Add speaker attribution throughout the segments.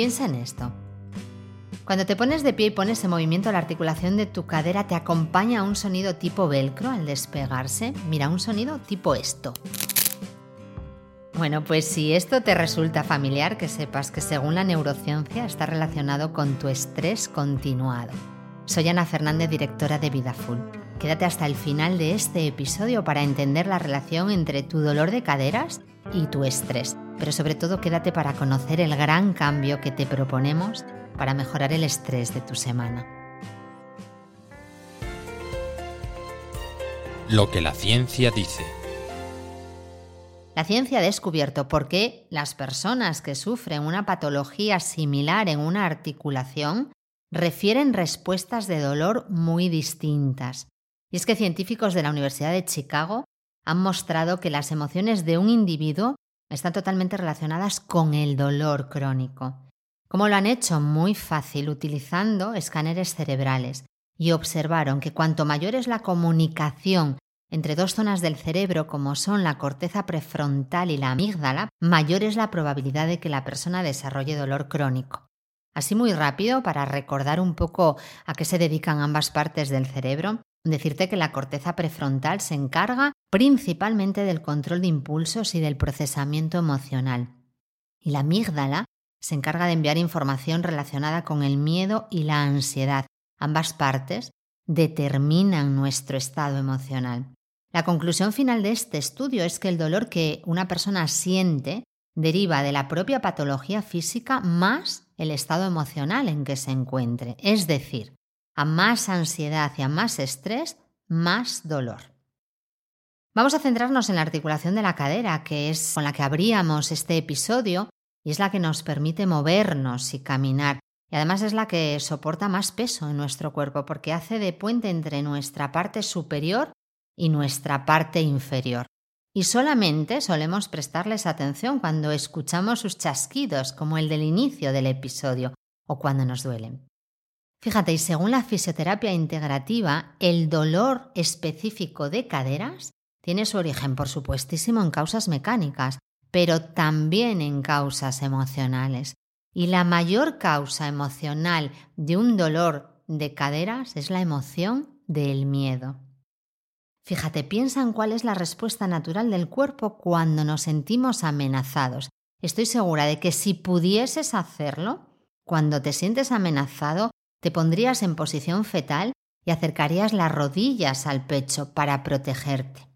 Speaker 1: Piensa en esto. Cuando te pones de pie y pones en movimiento la articulación de tu cadera, te acompaña un sonido tipo velcro al despegarse. Mira, un sonido tipo esto. Bueno, pues si esto te resulta familiar, que sepas que según la neurociencia está relacionado con tu estrés continuado. Soy Ana Fernández, directora de Vida Full. Quédate hasta el final de este episodio para entender la relación entre tu dolor de caderas y tu estrés, pero sobre todo quédate para conocer el gran cambio que te proponemos para mejorar el estrés de tu semana.
Speaker 2: Lo que la ciencia dice.
Speaker 1: La ciencia ha descubierto por qué las personas que sufren una patología similar en una articulación refieren respuestas de dolor muy distintas. Y es que científicos de la Universidad de Chicago han mostrado que las emociones de un individuo están totalmente relacionadas con el dolor crónico. Como lo han hecho muy fácil utilizando escáneres cerebrales y observaron que cuanto mayor es la comunicación entre dos zonas del cerebro como son la corteza prefrontal y la amígdala, mayor es la probabilidad de que la persona desarrolle dolor crónico. Así muy rápido, para recordar un poco a qué se dedican ambas partes del cerebro, decirte que la corteza prefrontal se encarga principalmente del control de impulsos y del procesamiento emocional. Y la amígdala se encarga de enviar información relacionada con el miedo y la ansiedad. Ambas partes determinan nuestro estado emocional. La conclusión final de este estudio es que el dolor que una persona siente deriva de la propia patología física más el estado emocional en que se encuentre. Es decir, a más ansiedad y a más estrés, más dolor. Vamos a centrarnos en la articulación de la cadera, que es con la que abríamos este episodio y es la que nos permite movernos y caminar. Y además es la que soporta más peso en nuestro cuerpo porque hace de puente entre nuestra parte superior y nuestra parte inferior. Y solamente solemos prestarles atención cuando escuchamos sus chasquidos, como el del inicio del episodio, o cuando nos duelen. Fíjate, y según la fisioterapia integrativa, el dolor específico de caderas tiene su origen, por supuestísimo, en causas mecánicas, pero también en causas emocionales. Y la mayor causa emocional de un dolor de caderas es la emoción del miedo. Fíjate, piensa en cuál es la respuesta natural del cuerpo cuando nos sentimos amenazados. Estoy segura de que si pudieses hacerlo, cuando te sientes amenazado, te pondrías en posición fetal y acercarías las rodillas al pecho para protegerte.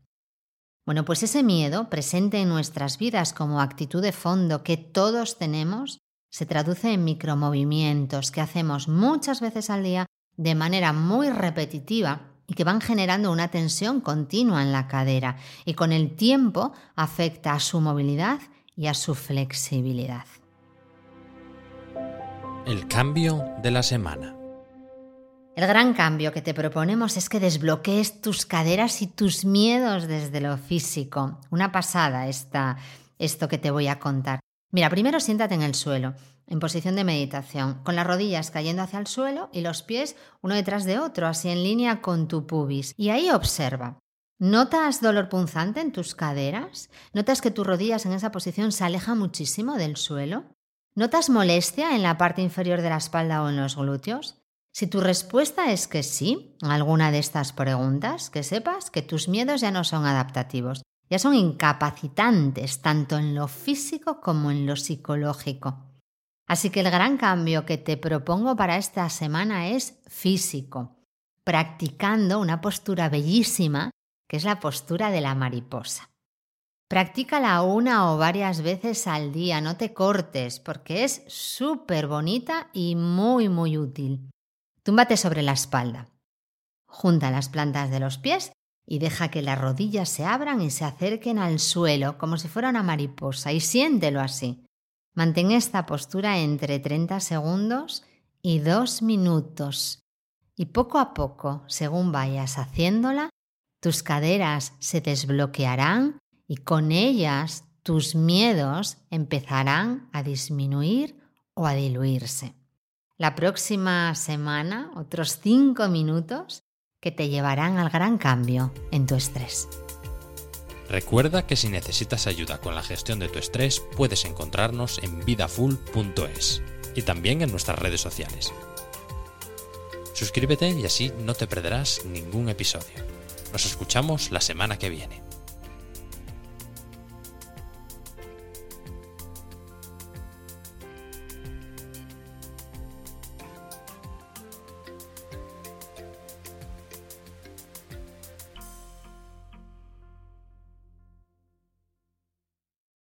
Speaker 1: Bueno, pues ese miedo, presente en nuestras vidas como actitud de fondo que todos tenemos, se traduce en micromovimientos que hacemos muchas veces al día de manera muy repetitiva y que van generando una tensión continua en la cadera y con el tiempo afecta a su movilidad y a su flexibilidad.
Speaker 2: El cambio de la semana.
Speaker 1: El gran cambio que te proponemos es que desbloquees tus caderas y tus miedos desde lo físico. Una pasada esta, esto que te voy a contar. Mira, primero siéntate en el suelo en posición de meditación, con las rodillas cayendo hacia el suelo y los pies uno detrás de otro, así en línea con tu pubis. Y ahí observa. ¿Notas dolor punzante en tus caderas? ¿Notas que tus rodillas en esa posición se alejan muchísimo del suelo? ¿Notas molestia en la parte inferior de la espalda o en los glúteos? Si tu respuesta es que sí a alguna de estas preguntas, que sepas que tus miedos ya no son adaptativos, ya son incapacitantes tanto en lo físico como en lo psicológico. Así que el gran cambio que te propongo para esta semana es físico, practicando una postura bellísima, que es la postura de la mariposa. Practícala una o varias veces al día, no te cortes, porque es súper bonita y muy, muy útil. Túmbate sobre la espalda. Junta las plantas de los pies y deja que las rodillas se abran y se acerquen al suelo como si fuera una mariposa y siéntelo así. Mantén esta postura entre 30 segundos y 2 minutos. Y poco a poco, según vayas haciéndola, tus caderas se desbloquearán y con ellas tus miedos empezarán a disminuir o a diluirse. La próxima semana, otros 5 minutos que te llevarán al gran cambio en tu estrés.
Speaker 2: Recuerda que si necesitas ayuda con la gestión de tu estrés, puedes encontrarnos en vidafull.es. y también en nuestras redes sociales. Suscríbete y así no te perderás ningún episodio. Nos escuchamos la semana que viene.